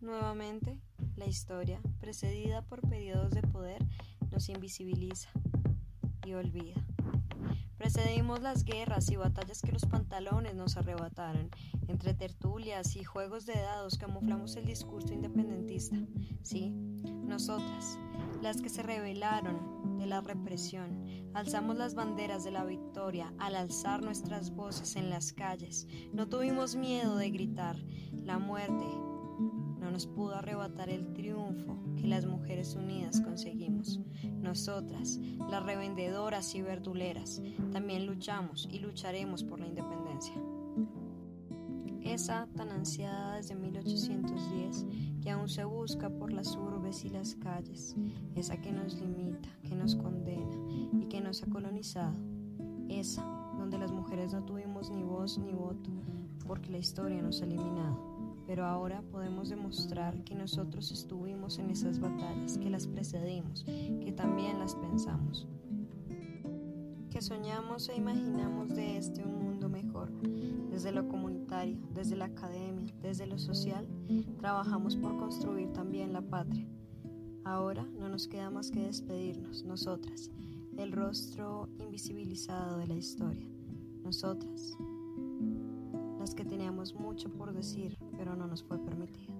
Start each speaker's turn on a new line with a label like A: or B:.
A: Tristemente, la historia, precedida por periodos de poder, nos invisibiliza y olvida. Precedimos las guerras y batallas que los pantalones nos arrebataron. Entre tertulias y juegos de dados camuflamos el discurso independentista. Sí, nosotras, las que se rebelaron de la represión, alzamos las banderas de la victoria al alzar nuestras voces en las calles. No tuvimos miedo de gritar, la muerte pudo arrebatar el triunfo que las mujeres unidas conseguimos. Nosotras, las revendedoras y verduleras, también luchamos y lucharemos por la independencia. Esa tan ansiada desde 1810 que aún se busca por las urbes y las calles, esa que nos limita, que nos condena y que nos ha colonizado, esa donde las mujeres no tuvimos ni voz ni voto porque la historia nos ha eliminado pero ahora podemos demostrar que nosotros estuvimos en esas batallas, que las precedimos, que también las pensamos, que soñamos e imaginamos de este un mundo mejor. Desde lo comunitario, desde la academia, desde lo social, trabajamos por construir también la patria. Ahora no nos queda más que despedirnos, nosotras, el rostro invisibilizado de la historia, nosotras, las que teníamos mucho por decir, pero no nos fue permitido.